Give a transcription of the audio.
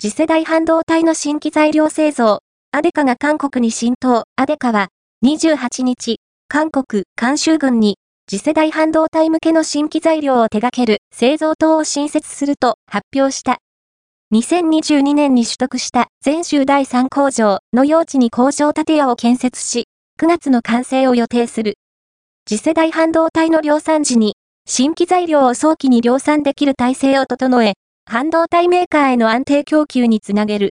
次世代半導体の新規材料製造、アデカが韓国に浸透、アデカは、28日、韓国、監修軍に、次世代半導体向けの新規材料を手掛ける製造棟を新設すると発表した。2022年に取得した全州第3工場の用地に工場建屋を建設し、9月の完成を予定する。次世代半導体の量産時に、新規材料を早期に量産できる体制を整え、半導体メーカーへの安定供給につなげる。